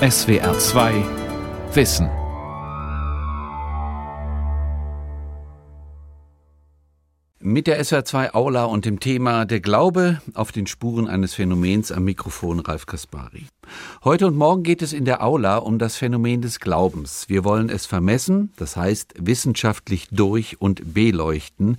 SWR 2 Wissen. Mit der SWR2 Aula und dem Thema Der Glaube auf den Spuren eines Phänomens am Mikrofon Ralf Kaspari. Heute und morgen geht es in der Aula um das Phänomen des Glaubens. Wir wollen es vermessen, das heißt wissenschaftlich durch- und beleuchten.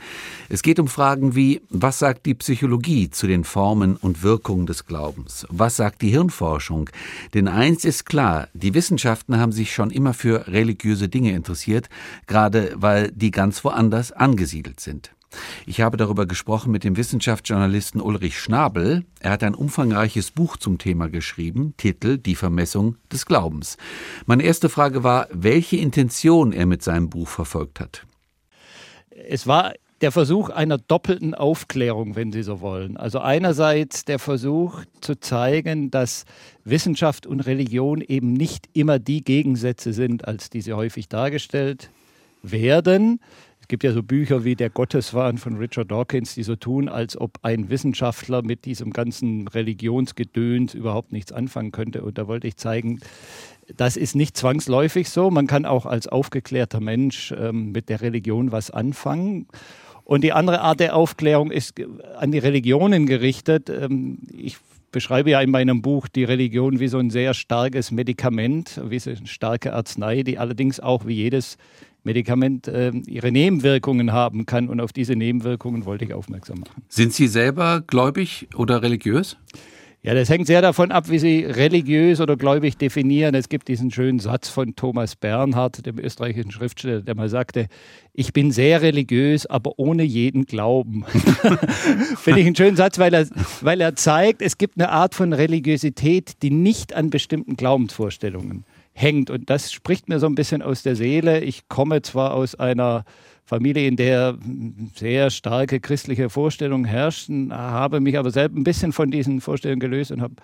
Es geht um Fragen wie, was sagt die Psychologie zu den Formen und Wirkungen des Glaubens? Was sagt die Hirnforschung? Denn eins ist klar, die Wissenschaften haben sich schon immer für religiöse Dinge interessiert, gerade weil die ganz woanders angesiedelt sind. Ich habe darüber gesprochen mit dem Wissenschaftsjournalisten Ulrich Schnabel. Er hat ein umfangreiches Buch zum Thema geschrieben, Titel Die Vermessung des Glaubens. Meine erste Frage war, welche Intention er mit seinem Buch verfolgt hat. Es war der Versuch einer doppelten Aufklärung, wenn Sie so wollen. Also einerseits der Versuch zu zeigen, dass Wissenschaft und Religion eben nicht immer die Gegensätze sind, als diese häufig dargestellt werden. Es gibt ja so Bücher wie Der Gotteswahn von Richard Dawkins, die so tun, als ob ein Wissenschaftler mit diesem ganzen Religionsgedöns überhaupt nichts anfangen könnte. Und da wollte ich zeigen, das ist nicht zwangsläufig so. Man kann auch als aufgeklärter Mensch ähm, mit der Religion was anfangen. Und die andere Art der Aufklärung ist an die Religionen gerichtet. Ähm, ich beschreibe ja in meinem Buch die Religion wie so ein sehr starkes Medikament, wie so eine starke Arznei, die allerdings auch wie jedes Medikament äh, ihre Nebenwirkungen haben kann. Und auf diese Nebenwirkungen wollte ich aufmerksam machen. Sind Sie selber gläubig oder religiös? Ja, das hängt sehr davon ab, wie Sie religiös oder gläubig definieren. Es gibt diesen schönen Satz von Thomas Bernhard, dem österreichischen Schriftsteller, der mal sagte, ich bin sehr religiös, aber ohne jeden Glauben. Finde ich einen schönen Satz, weil er, weil er zeigt, es gibt eine Art von Religiosität, die nicht an bestimmten Glaubensvorstellungen hängt. Und das spricht mir so ein bisschen aus der Seele. Ich komme zwar aus einer Familie, in der sehr starke christliche Vorstellungen herrschten, habe mich aber selbst ein bisschen von diesen Vorstellungen gelöst und habe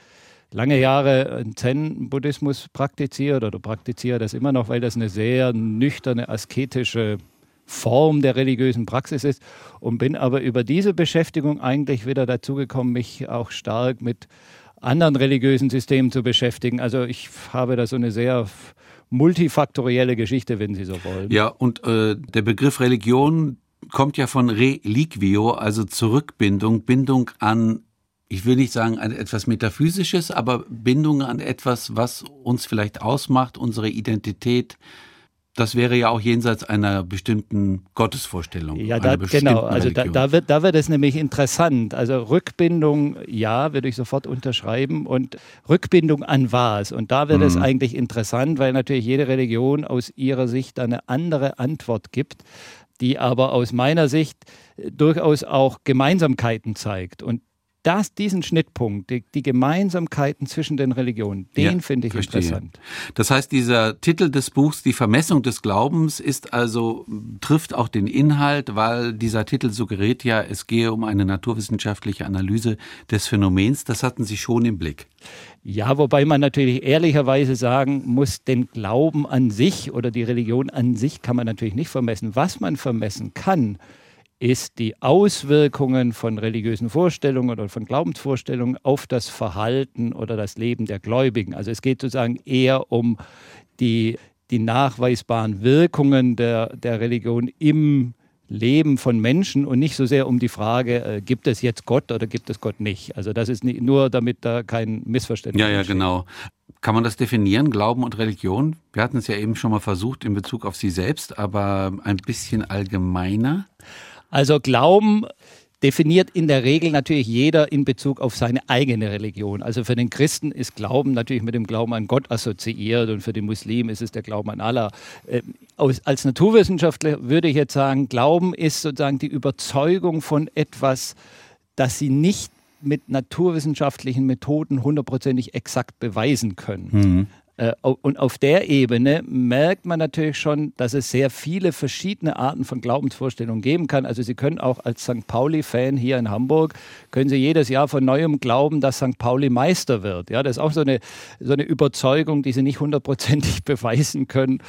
lange Jahre Zen-Buddhismus praktiziert oder praktiziere das immer noch, weil das eine sehr nüchterne, asketische Form der religiösen Praxis ist und bin aber über diese Beschäftigung eigentlich wieder dazu gekommen, mich auch stark mit anderen religiösen Systemen zu beschäftigen. Also ich habe da so eine sehr multifaktorielle Geschichte, wenn Sie so wollen. Ja, und äh, der Begriff Religion kommt ja von Reliquio, also Zurückbindung, Bindung an, ich will nicht sagen an etwas Metaphysisches, aber Bindung an etwas, was uns vielleicht ausmacht, unsere Identität, das wäre ja auch jenseits einer bestimmten Gottesvorstellung. Ja, da, genau. Also da, da, wird, da wird es nämlich interessant. Also Rückbindung, ja, würde ich sofort unterschreiben. Und Rückbindung an was? Und da wird mhm. es eigentlich interessant, weil natürlich jede Religion aus ihrer Sicht eine andere Antwort gibt, die aber aus meiner Sicht durchaus auch Gemeinsamkeiten zeigt. Und das, diesen Schnittpunkt, die, die, Gemeinsamkeiten zwischen den Religionen, den ja, finde ich verstehe. interessant. Das heißt, dieser Titel des Buchs, die Vermessung des Glaubens, ist also, trifft auch den Inhalt, weil dieser Titel suggeriert ja, es gehe um eine naturwissenschaftliche Analyse des Phänomens. Das hatten Sie schon im Blick. Ja, wobei man natürlich ehrlicherweise sagen muss, den Glauben an sich oder die Religion an sich kann man natürlich nicht vermessen. Was man vermessen kann, ist die Auswirkungen von religiösen Vorstellungen oder von Glaubensvorstellungen auf das Verhalten oder das Leben der Gläubigen. Also es geht sozusagen eher um die, die nachweisbaren Wirkungen der, der Religion im Leben von Menschen und nicht so sehr um die Frage, äh, gibt es jetzt Gott oder gibt es Gott nicht. Also das ist nicht, nur, damit da kein Missverständnis Ja, ja, entsteht. genau. Kann man das definieren, Glauben und Religion? Wir hatten es ja eben schon mal versucht in Bezug auf Sie selbst, aber ein bisschen allgemeiner. Also Glauben definiert in der Regel natürlich jeder in Bezug auf seine eigene Religion. Also für den Christen ist Glauben natürlich mit dem Glauben an Gott assoziiert und für den Muslim ist es der Glauben an Allah. Ähm, als Naturwissenschaftler würde ich jetzt sagen, Glauben ist sozusagen die Überzeugung von etwas, das sie nicht mit naturwissenschaftlichen Methoden hundertprozentig exakt beweisen können. Mhm. Äh, und auf der Ebene merkt man natürlich schon, dass es sehr viele verschiedene Arten von Glaubensvorstellungen geben kann. Also Sie können auch als St. Pauli-Fan hier in Hamburg, können Sie jedes Jahr von neuem glauben, dass St. Pauli Meister wird. Ja, das ist auch so eine, so eine Überzeugung, die Sie nicht hundertprozentig beweisen können.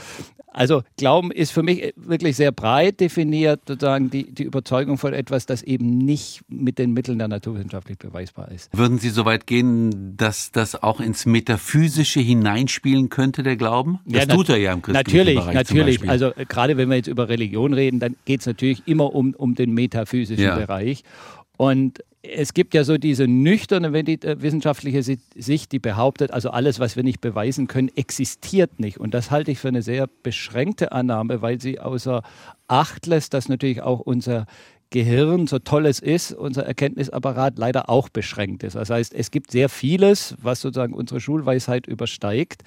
Also Glauben ist für mich wirklich sehr breit definiert, sozusagen die, die Überzeugung von etwas, das eben nicht mit den Mitteln der naturwissenschaftlich beweisbar ist. Würden Sie so weit gehen, dass das auch ins Metaphysische hineinspielen könnte, der Glauben? Das ja, tut er ja im christlichen natürlich, Bereich Natürlich, also äh, gerade wenn wir jetzt über Religion reden, dann geht es natürlich immer um, um den metaphysischen Ja. Bereich. Und es gibt ja so diese nüchterne äh, wissenschaftliche Sicht, die behauptet, also alles, was wir nicht beweisen können, existiert nicht. Und das halte ich für eine sehr beschränkte Annahme, weil sie außer Acht lässt, dass natürlich auch unser Gehirn, so toll es ist, unser Erkenntnisapparat leider auch beschränkt ist. Das heißt, es gibt sehr vieles, was sozusagen unsere Schulweisheit übersteigt.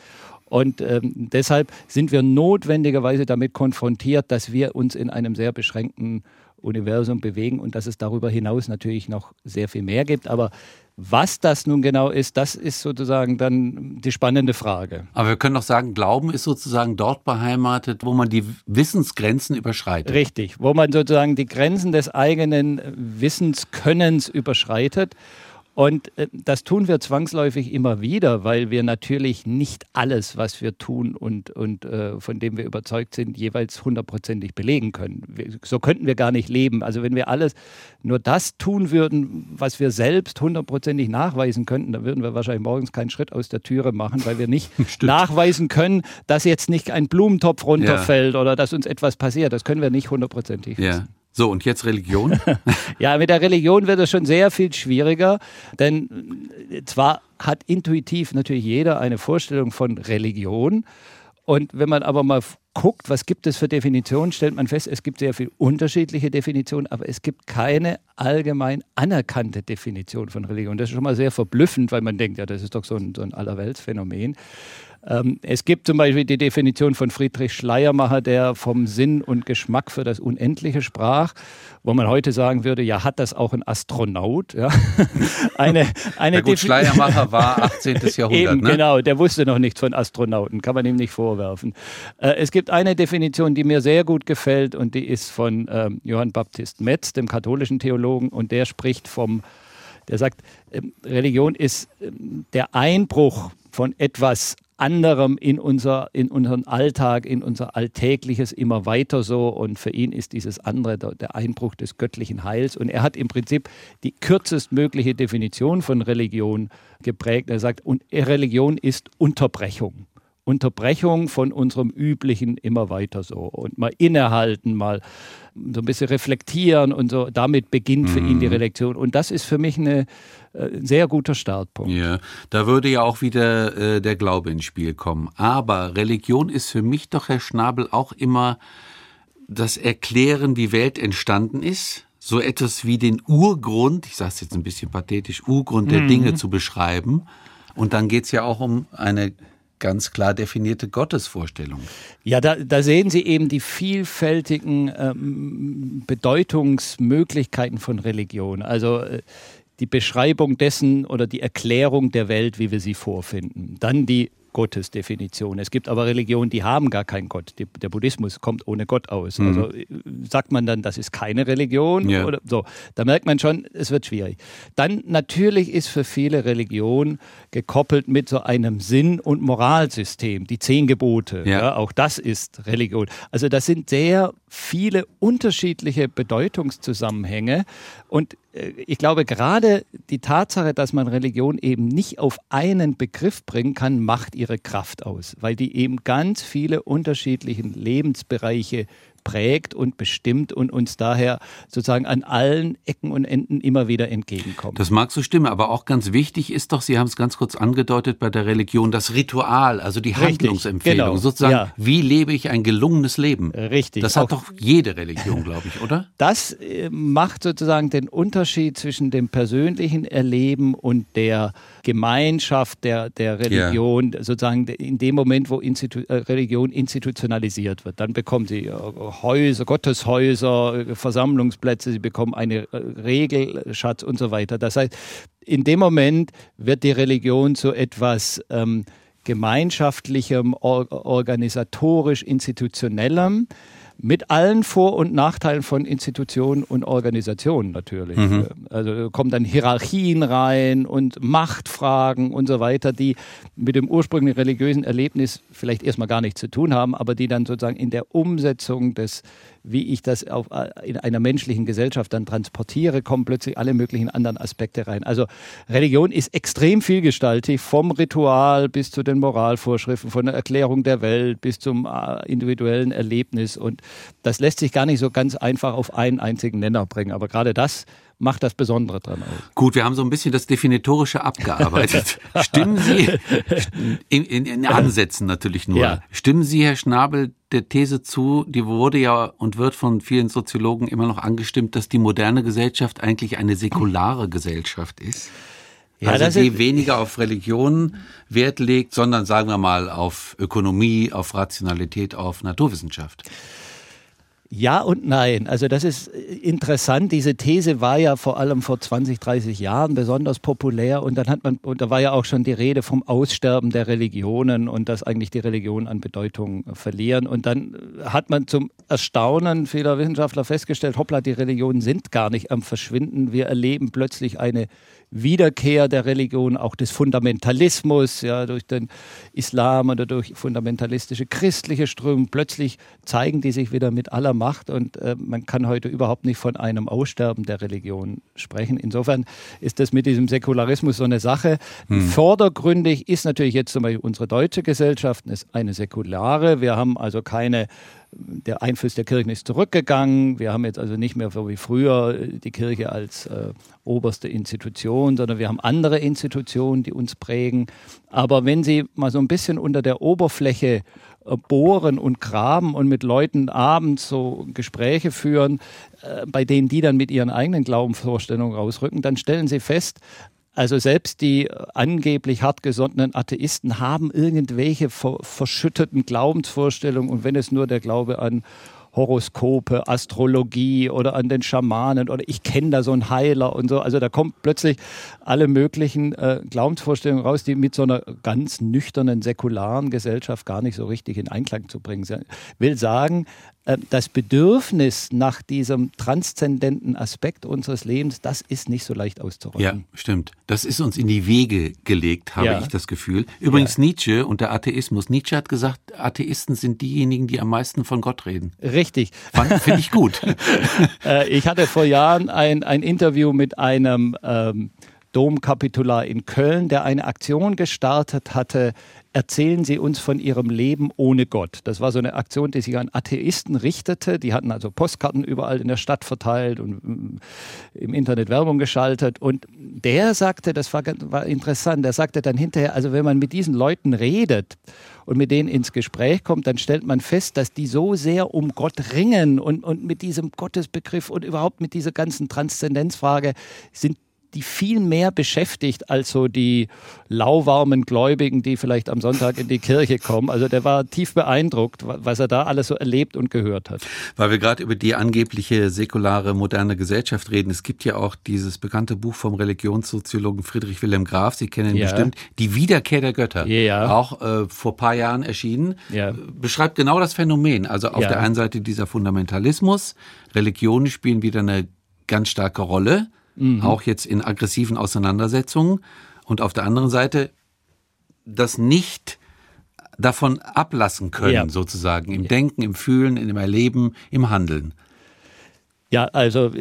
Und ähm, deshalb sind wir notwendigerweise damit konfrontiert, dass wir uns in einem sehr beschränkten Universum bewegen und dass es darüber hinaus natürlich noch sehr viel mehr gibt. Aber was das nun genau ist, das ist sozusagen dann die spannende Frage. Aber wir können doch sagen, Glauben ist sozusagen dort beheimatet, wo man die Wissensgrenzen überschreitet. Richtig, wo man sozusagen die Grenzen des eigenen Wissenskönnens überschreitet. Und äh, das tun wir zwangsläufig immer wieder, weil wir natürlich nicht alles, was wir tun und, und äh, von dem wir überzeugt sind, jeweils hundertprozentig belegen können. Wir, so könnten wir gar nicht leben. Also wenn wir alles nur das tun würden, was wir selbst hundertprozentig nachweisen könnten, dann würden wir wahrscheinlich morgens keinen Schritt aus der Türe machen, weil wir nicht nachweisen können, dass jetzt nicht ein Blumentopf runterfällt ja. oder dass uns etwas passiert. Das können wir nicht hundertprozentig ja. So, und jetzt Religion? ja, mit der Religion wird es schon sehr viel schwieriger, denn zwar hat intuitiv natürlich jeder eine Vorstellung von Religion. Und wenn man aber mal guckt, was gibt es für Definitionen, stellt man fest, es gibt sehr viele unterschiedliche Definitionen, aber es gibt keine allgemein anerkannte Definition von Religion. Das ist schon mal sehr verblüffend, weil man denkt, ja, das ist doch so ein, so ein Allerweltsphänomen. Ähm, es gibt zum Beispiel die Definition von Friedrich Schleiermacher, der vom Sinn und Geschmack für das Unendliche sprach, wo man heute sagen würde, ja, hat das auch ein Astronaut? Ja. eine, eine gut, Schleiermacher war 18. Jahrhundert. Eben, ne? Genau, der wusste noch nichts von Astronauten, kann man ihm nicht vorwerfen. Äh, es gibt eine Definition, die mir sehr gut gefällt und die ist von ähm, Johann Baptist Metz, dem katholischen Theologen, und der spricht vom, der sagt, ähm, Religion ist der Einbruch von etwas anderem in, unser, in unseren Alltag, in unser Alltägliches immer weiter so. Und für ihn ist dieses andere der, der Einbruch des göttlichen Heils. Und er hat im Prinzip die kürzestmögliche Definition von Religion geprägt. Er sagt, und Religion ist Unterbrechung. Unterbrechung von unserem üblichen immer weiter so und mal innehalten, mal so ein bisschen reflektieren und so. Damit beginnt für mhm. ihn die Religion. Und das ist für mich eine, äh, ein sehr guter Startpunkt. Ja, da würde ja auch wieder äh, der Glaube ins Spiel kommen. Aber Religion ist für mich doch, Herr Schnabel, auch immer das Erklären, wie Welt entstanden ist. So etwas wie den Urgrund, ich sage es jetzt ein bisschen pathetisch, Urgrund der mhm. Dinge zu beschreiben. Und dann geht es ja auch um eine ganz klar definierte Gottesvorstellung. Ja, da, da sehen Sie eben die vielfältigen ähm, Bedeutungsmöglichkeiten von Religion. Also äh, die Beschreibung dessen oder die Erklärung der Welt, wie wir sie vorfinden. Dann die Gottesdefinition. Es gibt aber Religionen, die haben gar keinen Gott. Die, der Buddhismus kommt ohne Gott aus. Mhm. Also sagt man dann, das ist keine Religion ja. oder so. Da merkt man schon, es wird schwierig. Dann natürlich ist für viele Religion gekoppelt mit so einem Sinn- und Moralsystem, die zehn Gebote. Ja. ja. auch das ist Religion. Also das sind sehr viele unterschiedliche Bedeutungszusammenhänge und äh, ich glaube, gerade die Tatsache, dass man Religion eben nicht auf einen Begriff bringen kann, macht ihre Kraft aus, weil die eben ganz viele unterschiedliche Lebensbereiche prägt und bestimmt und uns daher sozusagen an allen Ecken und Enden immer wieder entgegenkommt. Das mag so stimmen, aber auch ganz wichtig ist doch, Sie haben es ganz kurz angedeutet bei der Religion, das Ritual, also die Richtig, Handlungsempfehlung, genau, sozusagen, ja. wie lebe ich ein gelungenes Leben? Richtig. Das hat doch jede Religion, glaube ich, oder? Das äh, macht sozusagen den Unterschied zwischen dem persönlichen Erleben und der Gemeinschaft der, der Religion, yeah. sozusagen in dem Moment, wo Institu äh, Religion institutionalisiert wird. Dann bekommen sie äh, Häuser, Gotteshäuser, äh, Versammlungsplätze, sie bekommen einen Regelschatz und so weiter. Das heißt, in dem Moment wird die Religion zu etwas ähm, gemeinschaftlichem, or organisatorisch institutionellem Mit allen Vor- und Nachteilen von Institutionen und Organisationen natürlich. Mhm. Also kommen dann Hierarchien rein und Machtfragen und so weiter, die mit dem ursprünglichen religiösen Erlebnis vielleicht erstmal gar nichts zu tun haben, aber die dann sozusagen in der Umsetzung des wie ich das auf, äh, in einer menschlichen Gesellschaft dann transportiere, kommen plötzlich alle möglichen anderen Aspekte rein. Also Religion ist extrem vielgestaltig, vom Ritual bis zu den Moralvorschriften, von der Erklärung der Welt bis zum äh, individuellen Erlebnis. Und das lässt sich gar nicht so ganz einfach auf einen einzigen Nenner bringen. Aber gerade das macht das Besondere dran aus. Gut, wir haben so ein bisschen das Definitorische abgearbeitet. Stimmen Sie, in, in, in Ansätzen natürlich nur, ja. stimmen Sie, Herr Schnabel, der These zu, die wurde ja und wird von vielen Soziologen immer noch angestimmt, dass die moderne Gesellschaft eigentlich eine säkulare Gesellschaft ist? Ja, also die weniger auf Religion Wert legt, sondern sagen wir mal auf Ökonomie, auf Rationalität, auf Naturwissenschaft. Ja und nein. Also das ist äh, interessant. Diese These war ja vor allem vor 20, 30 Jahren besonders populär und dann hat man, und da war ja auch schon die Rede vom Aussterben der Religionen und dass eigentlich die Religionen an Bedeutung verlieren. Und dann äh, hat man zum Erstaunen vieler Wissenschaftler festgestellt, hoppla, die Religionen sind gar nicht am Verschwinden. Wir erleben plötzlich eine Wiederkehr der Religion, auch des Fundamentalismus, ja, durch den Islam oder durch fundamentalistische christliche Strömungen. Plötzlich zeigen die sich wieder mit aller Macht und äh, man kann heute überhaupt nicht von einem Aussterben der Religion sprechen. Insofern ist das mit diesem Säkularismus so eine Sache. Hm. Vordergründig ist natürlich jetzt zum Beispiel unsere deutsche Gesellschaft ist eine säkulare. Wir haben also keine der Einfluss der Kirchen ist zurückgegangen. Wir haben jetzt also nicht mehr so wie früher die Kirche als äh, oberste Institution, sondern wir haben andere Institutionen, die uns prägen. Aber wenn Sie mal so ein bisschen unter der Oberfläche äh, bohren und graben und mit Leuten abends so Gespräche führen, äh, bei denen die dann mit ihren eigenen Glaubensvorstellungen rausrücken, dann stellen Sie fest, also selbst die angeblich hartgesottenen Atheisten haben irgendwelche verschütteten Glaubensvorstellungen und wenn es nur der Glaube an Horoskope, Astrologie oder an den Schamanen oder ich kenne da so einen Heiler und so. Also da kommt plötzlich alle möglichen äh, Glaubensvorstellungen raus, die mit so einer ganz nüchternen, säkularen Gesellschaft gar nicht so richtig in Einklang zu bringen sind. Will sagen, äh, das Bedürfnis nach diesem transzendenten Aspekt unseres Lebens, das ist nicht so leicht auszuräumen. Ja, stimmt. Das ist uns in die Wege gelegt, habe ja. ich das Gefühl. Übrigens ja. Nietzsche und der Atheismus. Nietzsche hat gesagt, Atheisten sind diejenigen, die am meisten von Gott reden. Richtig. Finde ich gut. Äh, ich hatte vor Jahren ein, ein Interview mit einem ähm, Domkapitular in Köln, der eine Aktion gestartet hatte, erzählen Sie uns von Ihrem Leben ohne Gott. Das war so eine Aktion, die sich an Atheisten richtete. Die hatten also Postkarten überall in der Stadt verteilt und mm, im Internet Werbung geschaltet. Und der sagte, das war, war interessant, der sagte dann hinterher, also wenn man mit diesen Leuten redet und mit denen ins Gespräch kommt, dann stellt man fest, dass die so sehr um Gott ringen und, und mit diesem Gottesbegriff und überhaupt mit dieser ganzen Transzendenzfrage sind die viel mehr beschäftigt als so die lauwarmen Gläubigen, die vielleicht am Sonntag in die Kirche kommen. Also der war tief beeindruckt, was er da alles so erlebt und gehört hat. Weil wir gerade über die angebliche säkulare moderne Gesellschaft reden. Es gibt ja auch dieses bekannte Buch vom Religionssoziologen Friedrich Wilhelm Graf, Sie kennen ihn ja. bestimmt, Die Wiederkehr der Götter. Ja. Auch äh, vor paar Jahren erschienen. Ja. Beschreibt genau das Phänomen. Also auf der einen Seite dieser Fundamentalismus, Religionen spielen wieder eine ganz starke Rolle mhm. auch jetzt in aggressiven Auseinandersetzungen. Und auf der anderen Seite das nicht davon ablassen können, ja. sozusagen, im Denken, im Fühlen, im Erleben, im Handeln. Ja, also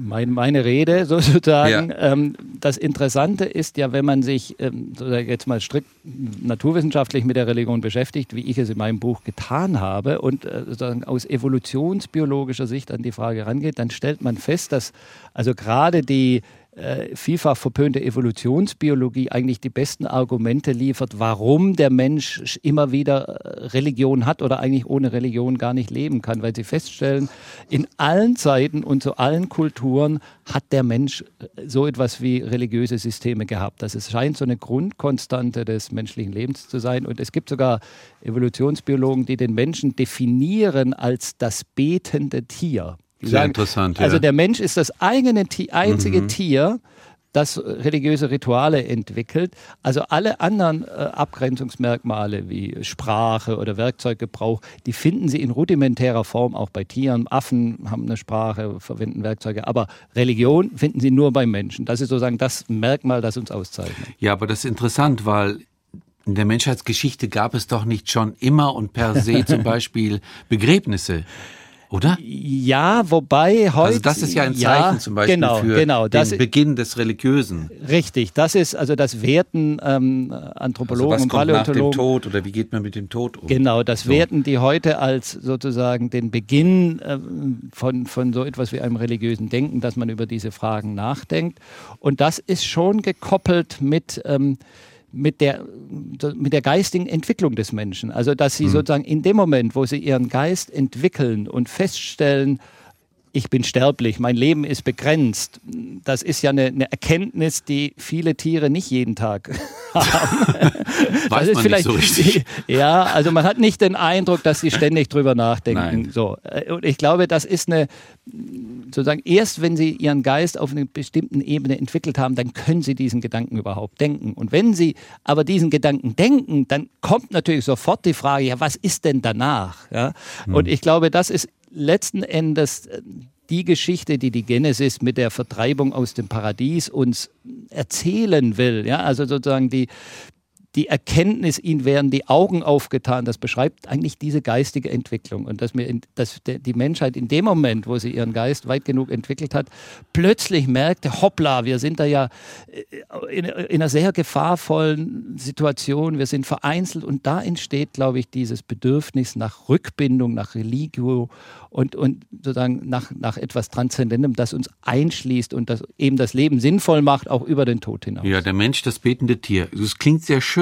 mein, meine Rede sozusagen. Ja. Ähm, das Interessante ist ja, wenn man sich ähm, jetzt mal strikt naturwissenschaftlich mit der Religion beschäftigt, wie ich es in meinem Buch getan habe und äh, sozusagen aus evolutionsbiologischer Sicht an die Frage rangeht, dann stellt man fest, dass also gerade die äh, vielfach verpönte Evolutionsbiologie eigentlich die besten Argumente liefert, warum der Mensch immer wieder äh, Religion hat oder eigentlich ohne Religion gar nicht leben kann, weil sie feststellen, in allen Zeiten und zu allen Kulturen hat der Mensch äh, so etwas wie religiöse Systeme gehabt. Das scheint so eine Grundkonstante des menschlichen Lebens zu sein. Und es gibt sogar Evolutionsbiologen, die den Menschen definieren als das betende Tier. Sehr sagen, interessant. Ja. Also der Mensch ist das eigene, einzige mhm. Tier, das religiöse Rituale entwickelt. Also alle anderen äh, Abgrenzungsmerkmale wie Sprache oder Werkzeuggebrauch, die finden Sie in rudimentärer Form auch bei Tieren. Affen haben eine Sprache, verwenden Werkzeuge, aber Religion finden Sie nur beim Menschen. Das ist sozusagen das Merkmal, das uns auszeichnet. Ja, aber das ist interessant, weil in der Menschheitsgeschichte gab es doch nicht schon immer und per se zum Beispiel Begräbnisse oder? Ja, wobei heute. Also das ist ja ein Zeichen ja, zum Beispiel genau, für genau, den Beginn des Religiösen. Richtig, das ist also das Werten ähm, Anthropologen also und Paläontologen. Nach dem Tod oder wie geht man mit dem Tod um? Genau, das so. werten die heute als sozusagen den Beginn ähm, von, von so etwas wie einem religiösen Denken, dass man über diese Fragen nachdenkt. Und das ist schon gekoppelt mit ähm, mit der, mit der geistigen Entwicklung des Menschen. Also, dass sie mhm. sozusagen in dem Moment, wo sie ihren Geist entwickeln und feststellen, ich bin sterblich, mein Leben ist begrenzt. Das ist ja eine, eine Erkenntnis, die viele Tiere nicht jeden Tag haben. Weiß man vielleicht, nicht so richtig. Ja, also man hat nicht den Eindruck, dass sie ständig drüber nachdenken. Nein. So. Und ich glaube, das ist eine, sozusagen, erst wenn sie ihren Geist auf einer bestimmten Ebene entwickelt haben, dann können sie diesen Gedanken überhaupt denken. Und wenn sie aber diesen Gedanken denken, dann kommt natürlich sofort die Frage, ja, was ist denn danach? Ja? Hm. Und ich glaube, das ist letzten Endes äh, die Geschichte, die die Genesis mit der Vertreibung aus dem Paradies uns erzählen will. Ja, also sozusagen die, die Erkenntnis, ihnen werden die Augen aufgetan, das beschreibt eigentlich diese geistige Entwicklung. Und dass, mir in, dass die Menschheit in dem Moment, wo sie ihren Geist weit genug entwickelt hat, plötzlich merkte, hoppla, wir sind da ja äh, in, in einer sehr gefahrvollen Situation, wir sind vereinzelt und da entsteht, glaube ich, dieses Bedürfnis nach Rückbindung, nach Religio und, und sozusagen nach, nach etwas Transzendentem, das uns einschließt und das eben das Leben sinnvoll macht, auch über den Tod hinaus. Ja, der Mensch, das betende Tier. Das klingt sehr schön.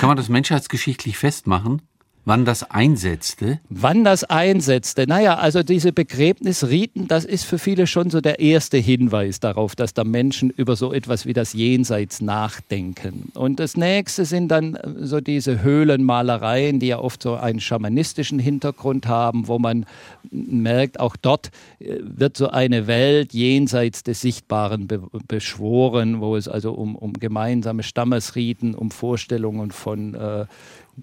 Kann man das menschheitsgeschichtlich festmachen? Wann das einsetzte? Wann das einsetzte? Naja, also diese Begräbnisriten, das ist für viele schon so der erste Hinweis darauf, dass da Menschen über so etwas wie das Jenseits nachdenken. Und das nächste sind dann äh, so diese Höhlenmalereien, die ja oft so einen schamanistischen Hintergrund haben, wo man merkt, auch dort äh, wird so eine Welt jenseits des Sichtbaren be beschworen, wo es also um, um gemeinsame Stammesriten, um Vorstellungen von äh,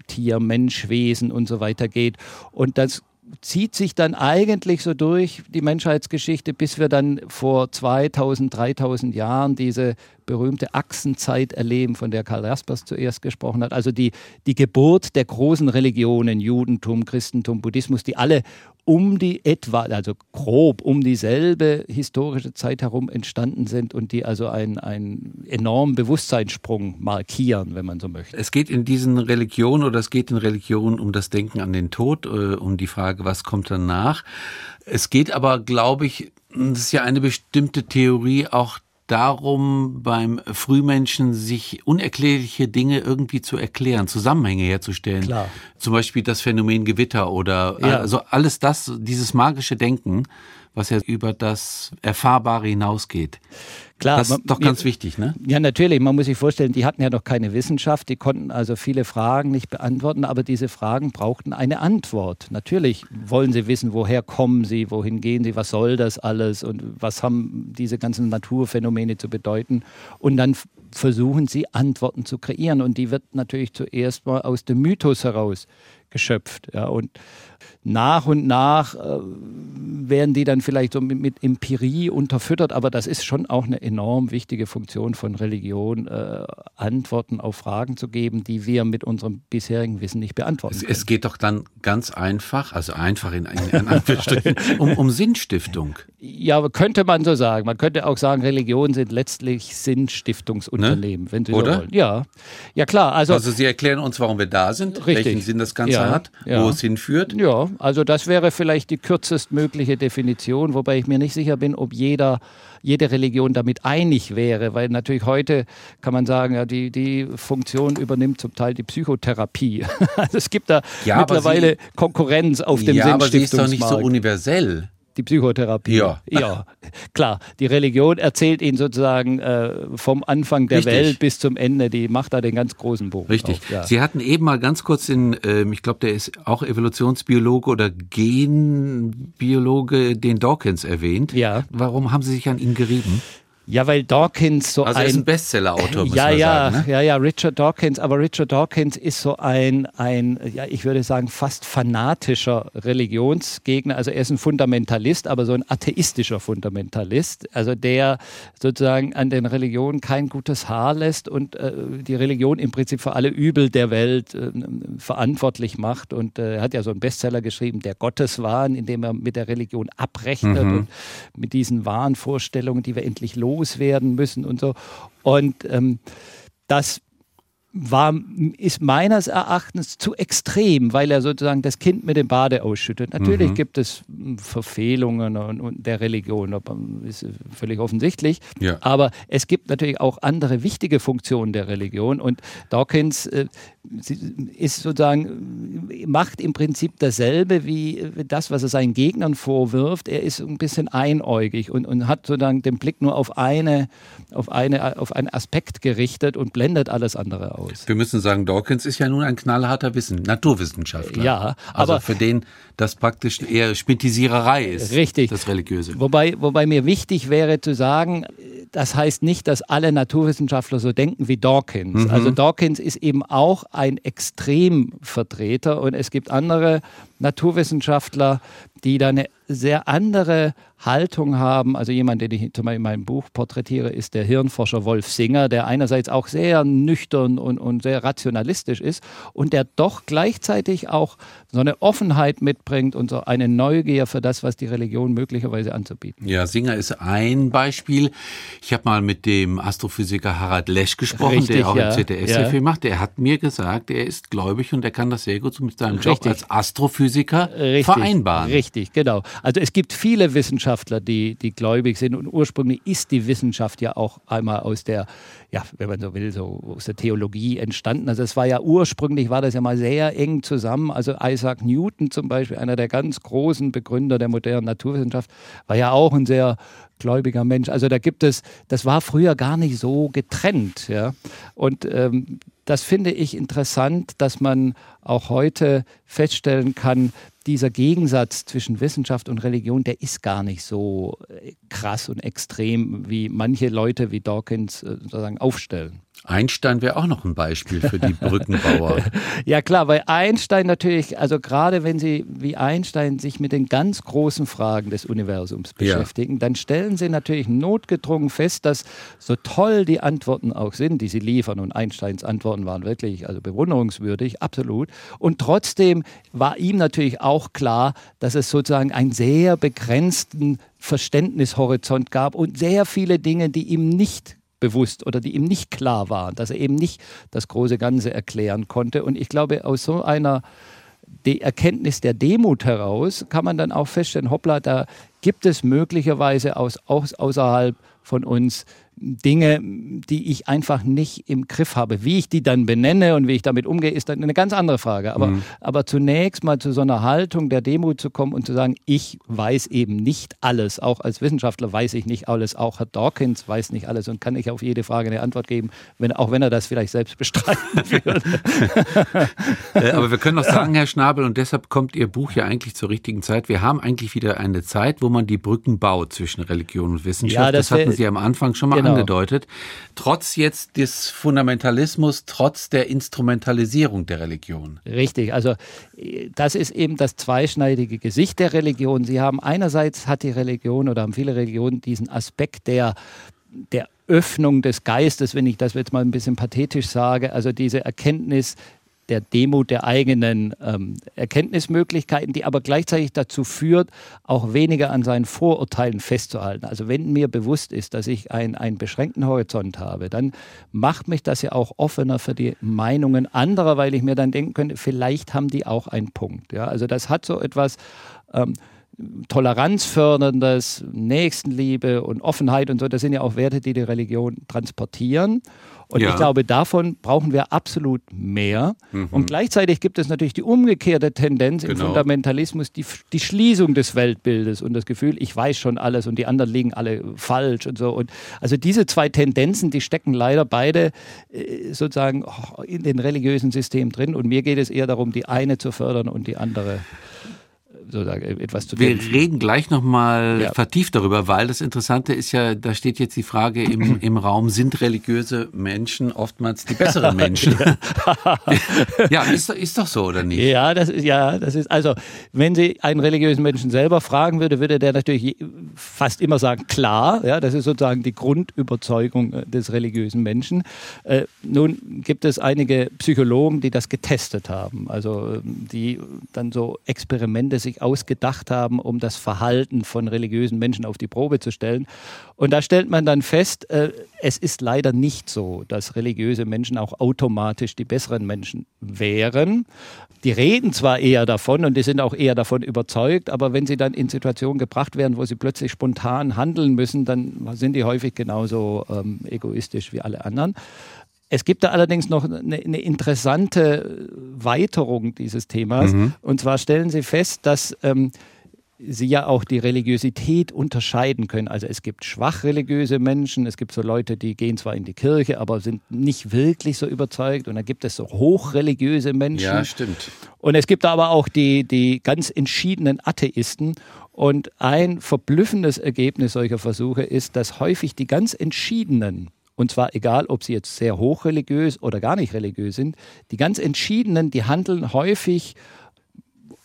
Tier, Mensch, Wesen und so weiter geht. Und das zieht sich dann eigentlich so durch die Menschheitsgeschichte, bis wir dann vor 2000, 3000 Jahren diese berühmte Achsenzeit erleben, von der Karl Jaspers zuerst gesprochen hat. Also die, die Geburt der großen Religionen, Judentum, Christentum, Buddhismus, die alle um die etwa, also grob um dieselbe historische Zeit herum entstanden sind und die also einen, enormen Bewusstseinssprung markieren, wenn man so möchte. Es geht in diesen Religionen oder es geht in Religionen um das Denken an den Tod, äh, um die Frage, was kommt danach. Es geht aber, glaube ich, das ist ja eine bestimmte Theorie auch darum, beim Frühmenschen sich unerklärliche Dinge irgendwie zu erklären, Zusammenhänge herzustellen. Klar. Zum Beispiel das Phänomen Gewitter oder ja. also alles das, dieses magische Denken, was ja über das Erfahrbare hinausgeht. Klar, das ist doch ganz wichtig, ne? Ja, natürlich. Man muss sich vorstellen, die hatten ja noch keine Wissenschaft, die konnten also viele Fragen nicht beantworten, aber diese Fragen brauchten eine Antwort. Natürlich wollen sie wissen, woher kommen sie, wohin gehen sie, was soll das alles und was haben diese ganzen Naturphänomene zu bedeuten. Und dann versuchen sie Antworten zu kreieren und die wird natürlich zuerst mal aus dem Mythos heraus geschöpft. Ja, und nach und nach äh, werden die dann vielleicht so mit, mit, Empirie unterfüttert, aber das ist schon auch eine enorm wichtige Funktion von Religion, äh, Antworten auf Fragen zu geben, die wir mit unserem bisherigen Wissen nicht beantworten. Es, es geht doch dann ganz einfach, also einfach in, in Anführungsstrichen, um, um Sinnstiftung. Ja, könnte man so sagen. Man könnte auch sagen, Religionen sind letztlich Sinnstiftungsunternehmen, ne? wenn Sie Oder? so wollen. Ja, ja klar. Also, also Sie erklären uns, warum wir da sind, richtig. welchen Sinn das Ganze ja, hat, ja. wo es hinführt. Ja, also das wäre vielleicht die kürzestmögliche Definition, wobei ich mir nicht sicher bin, ob jeder, jede Religion damit einig wäre, weil natürlich heute kann man sagen, ja, die, die Funktion übernimmt zum Teil die Psychotherapie. Also es gibt da ja, mittlerweile sie, Konkurrenz auf dem ja, aber sie ist doch nicht so universell die Psychotherapie. Ja. ja. Klar, die Religion erzählt ihn sozusagen äh, vom Anfang der Richtig. Welt bis zum Ende, die macht da den ganz großen Bogen. Richtig. Auf, ja. Sie hatten eben mal ganz kurz den, ähm, ich glaube, der ist auch Evolutionsbiologe oder Genbiologe, den Dawkins erwähnt. Ja. Warum haben Sie sich an ihn gerieben? Ja, weil Dawkins so also ein... Also ist ein Bestseller-Autor, ja, ja, sagen, ne? ja, ja, Richard Dawkins, aber Richard Dawkins ist so ein, ein, ja, ich würde sagen, fast fanatischer Religionsgegner. Also er ist ein Fundamentalist, aber so ein atheistischer Fundamentalist, also der sozusagen an den Religionen kein gutes Haar lässt und äh, die Religion im Prinzip für alle Übel der Welt äh, verantwortlich macht. Und äh, er hat ja so einen Bestseller geschrieben, Der Gotteswahn, in dem er mit der Religion abrechnet mhm. und mit diesen wahren Vorstellungen, die wir endlich los loswerden müssen und so. Und ähm, das war, ist meines Erachtens zu extrem, weil er sozusagen das Kind mit dem Bade ausschüttet. Natürlich mhm. gibt es hm, Verfehlungen und, und der Religion, ist völlig offensichtlich. Ja. Aber es gibt natürlich auch andere wichtige Funktionen der Religion und Dawkins äh, ist sozusagen, macht im Prinzip dasselbe wie das, was er seinen Gegnern vorwirft. Er ist ein bisschen einäugig und, und hat sozusagen den Blick nur auf eine, auf eine, auf einen Aspekt gerichtet und blendet alles andere aus. Wir müssen sagen, Dawkins ist ja nun ein knallharter Wissen, Naturwissenschaftler. Ja, also aber für den das praktisch eher Spintisiererei ist. Richtig. Das Religiöse. Wobei, wobei mir wichtig wäre zu sagen, das heißt nicht, dass alle Naturwissenschaftler so denken wie Dawkins. Mhm. Also Dawkins ist eben auch ein Extremvertreter und es gibt andere Naturwissenschaftler, die da eine sehr andere Haltung haben. Also jemand, den ich zum Beispiel in meinem Buch porträtiere, ist der Hirnforscher Wolf Singer, der einerseits auch sehr nüchtern und, und sehr rationalistisch ist und der doch gleichzeitig auch so eine Offenheit mitbringt und so eine Neugier für das, was die Religion möglicherweise anzubieten. Ja, Singer ist ein Beispiel. Ich habe mal mit dem Astrophysiker Harald Lesch gesprochen, Richtig, der auch ja. im ZDF sehr viel macht. Der hat mir gesagt, er ist gläubig und er kann das sehr gut mit seinem Job Richtig. als Astrophysiker Richtig. vereinbaren. Richtig, genau. Also es gibt viele Wissenschaftler, die, die gläubig sind und ursprünglich ist die Wissenschaft ja auch einmal aus der, ja, wenn man so will, so aus der Theologie entstanden. Also es war ja ursprünglich, war das ja mal sehr eng zusammen. Also Isaac Newton zum Beispiel, einer der ganz großen Begründer der modernen Naturwissenschaft, war ja auch ein sehr gläubiger Mensch. Also da gibt es, das war früher gar nicht so getrennt. Ja? Und ähm, das finde ich interessant, dass man auch heute feststellen kann, dieser Gegensatz zwischen Wissenschaft und Religion, der ist gar nicht so äh, krass und extrem, wie manche Leute wie Dawkins äh, sozusagen aufstellen. Einstein wäre auch noch ein Beispiel für die Brückenbauer. ja klar, weil Einstein natürlich, also gerade wenn Sie wie Einstein sich mit den ganz großen Fragen des Universums beschäftigen, ja. dann stellen Sie natürlich notgedrungen fest, dass so toll die Antworten auch sind, die Sie liefern, und Einsteins Antworten waren wirklich also bewunderungswürdig, absolut. Und trotzdem war ihm natürlich auch klar, dass es sozusagen einen sehr begrenzten Verständnishorizont gab und sehr viele Dinge, die ihm nicht bewusst oder die ihm nicht klar waren, dass er eben nicht das große Ganze erklären konnte. Und ich glaube, aus so einer die Erkenntnis der Demut heraus kann man dann auch feststellen, hoppla, da gibt es möglicherweise aus, aus, außerhalb von uns Dinge, die ich einfach nicht im Griff habe. Wie ich die dann benenne und wie ich damit umgehe, ist dann eine ganz andere Frage. Aber, mhm. aber zunächst mal zu so einer Haltung der Demut zu kommen und zu sagen, ich weiß eben nicht alles. Auch als Wissenschaftler weiß ich nicht alles. Auch Herr Dawkins weiß nicht alles und kann ich auf jede Frage eine Antwort geben, wenn, auch wenn er das vielleicht selbst bestreiten würde. Äh, aber wir können noch sagen, Herr Schnabel, und deshalb kommt Ihr Buch ja eigentlich zur richtigen Zeit. Wir haben eigentlich wieder eine Zeit, wo man die Brücken baut zwischen Religion und Wissenschaft. Ja, das, das hatten Sie am Anfang schon mal genau. Angedeutet. Trotz jetzt des Fundamentalismus, trotz der Instrumentalisierung der Religion. Richtig, also das ist eben das zweischneidige Gesicht der Religion. Sie haben einerseits hat die Religion oder haben viele Religionen diesen Aspekt der der Öffnung des Geistes, wenn ich das jetzt mal ein bisschen pathetisch sage, also diese Erkenntnis, der Demut der eigenen ähm, Erkenntnismöglichkeiten, die aber gleichzeitig dazu führt, auch weniger an seinen Vorurteilen festzuhalten. Also wenn mir bewusst ist, dass ich ein, einen beschränkten Horizont habe, dann macht mich das ja auch offener für die Meinungen anderer, weil ich mir dann denken könnte, vielleicht haben die auch einen Punkt. Ja? Also das hat so etwas ähm, Toleranzförderndes, Nächstenliebe und Offenheit und so, das sind ja auch Werte, die die Religion transportieren. Und ja. ich glaube, davon brauchen wir absolut mehr. Mhm. Und gleichzeitig gibt es natürlich die umgekehrte Tendenz genau. im Fundamentalismus, die, die Schließung des Weltbildes und das Gefühl, ich weiß schon alles und die anderen liegen alle falsch und so. Und also diese zwei Tendenzen, die stecken leider beide äh, sozusagen in den religiösen Systemen drin. Und mir geht es eher darum, die eine zu fördern und die andere sozusagen etwas zu Wir reden gleich nochmal ja. vertieft darüber, weil das Interessante ist ja, da steht jetzt die Frage im, im Raum, sind religiöse Menschen oftmals die besseren Menschen? ja, ist, ist doch so, oder nicht? Ja, das ist, ja, das ist, also, wenn Sie einen religiösen Menschen selber fragen würde, würde der natürlich fast immer sagen, klar, ja, das ist sozusagen die Grundüberzeugung äh, des religiösen Menschen. Äh, nun gibt es einige Psychologen, die das getestet haben, also die dann so Experimente sich ausgedacht haben, um das Verhalten von religiösen Menschen auf die Probe zu stellen. Und da stellt man dann fest, äh, es ist leider nicht so, dass religiöse Menschen auch automatisch die besseren Menschen wären. Die reden zwar eher davon und die sind auch eher davon überzeugt, aber wenn sie dann in Situationen gebracht werden, wo sie plötzlich spontan handeln müssen, dann sind die häufig genauso ähm, egoistisch wie alle anderen. Es gibt da allerdings noch eine, eine interessante Weiterung dieses Themas. Mhm. Und zwar stellen Sie fest, dass ähm, Sie ja auch die Religiosität unterscheiden können. Also es gibt schwach religiöse Menschen, es gibt so Leute, die gehen zwar in die Kirche, aber sind nicht wirklich so überzeugt. Und dann gibt es so hochreligiöse Menschen. Ja, stimmt. Und es gibt aber auch die, die ganz entschiedenen Atheisten. Und ein verblüffendes Ergebnis solcher Versuche ist, dass häufig die ganz entschiedenen und zwar egal, ob sie jetzt sehr hochreligiös oder gar nicht religiös sind, die ganz entschiedenen, die handeln häufig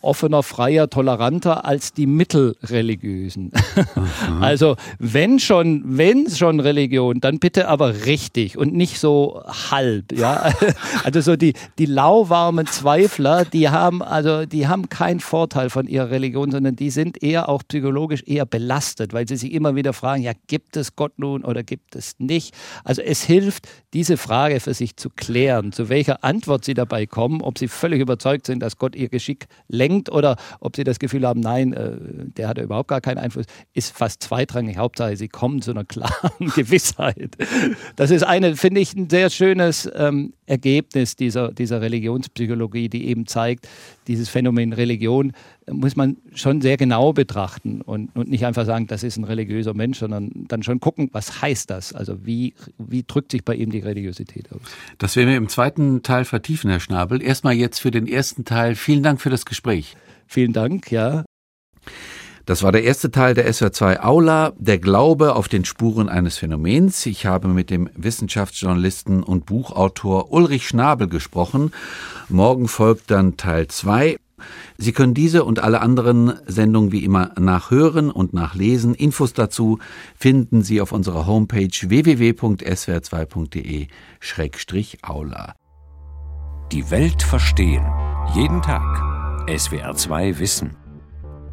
offener, freier, toleranter als die mittelreligiösen. also wenn schon, wenn schon Religion, dann bitte aber richtig und nicht so halb. Ja? Also so die, die lauwarmen Zweifler, die haben also die haben keinen Vorteil von ihrer Religion, sondern die sind eher auch psychologisch eher belastet, weil sie sich immer wieder fragen, ja gibt es Gott nun oder gibt es nicht? Also es hilft, diese Frage für sich zu klären, zu welcher Antwort sie dabei kommen, ob sie völlig überzeugt sind, dass Gott ihr Geschick lenkt denkt oder ob sie das Gefühl haben, nein, äh, der hat überhaupt gar keinen Einfluss, ist fast zweitrangig. Hauptsache, sie kommen zu einer klaren Gewissheit. Das ist eine, finde ich, ein sehr schönes ähm, Ergebnis dieser, dieser Religionspsychologie, die eben zeigt, dieses Phänomen Religion muss man schon sehr genau betrachten und, und nicht einfach sagen, das ist ein religiöser Mensch, sondern dann schon gucken, was heißt das? Also wie, wie drückt sich bei ihm die Religiosität aus? Das werden wir im zweiten Teil vertiefen, Herr Schnabel. Erstmal jetzt für den ersten Teil. Vielen Dank für das Gespräch. Vielen Dank, ja. Das war der erste Teil der SWR2 Aula, der Glaube auf den Spuren eines Phänomens. Ich habe mit dem Wissenschaftsjournalisten und Buchautor Ulrich Schnabel gesprochen. Morgen folgt dann Teil 2. Sie können diese und alle anderen Sendungen wie immer nachhören und nachlesen. Infos dazu finden Sie auf unserer Homepage www.swr2.de-aula. Die Welt verstehen. Jeden Tag. SWR2 Wissen.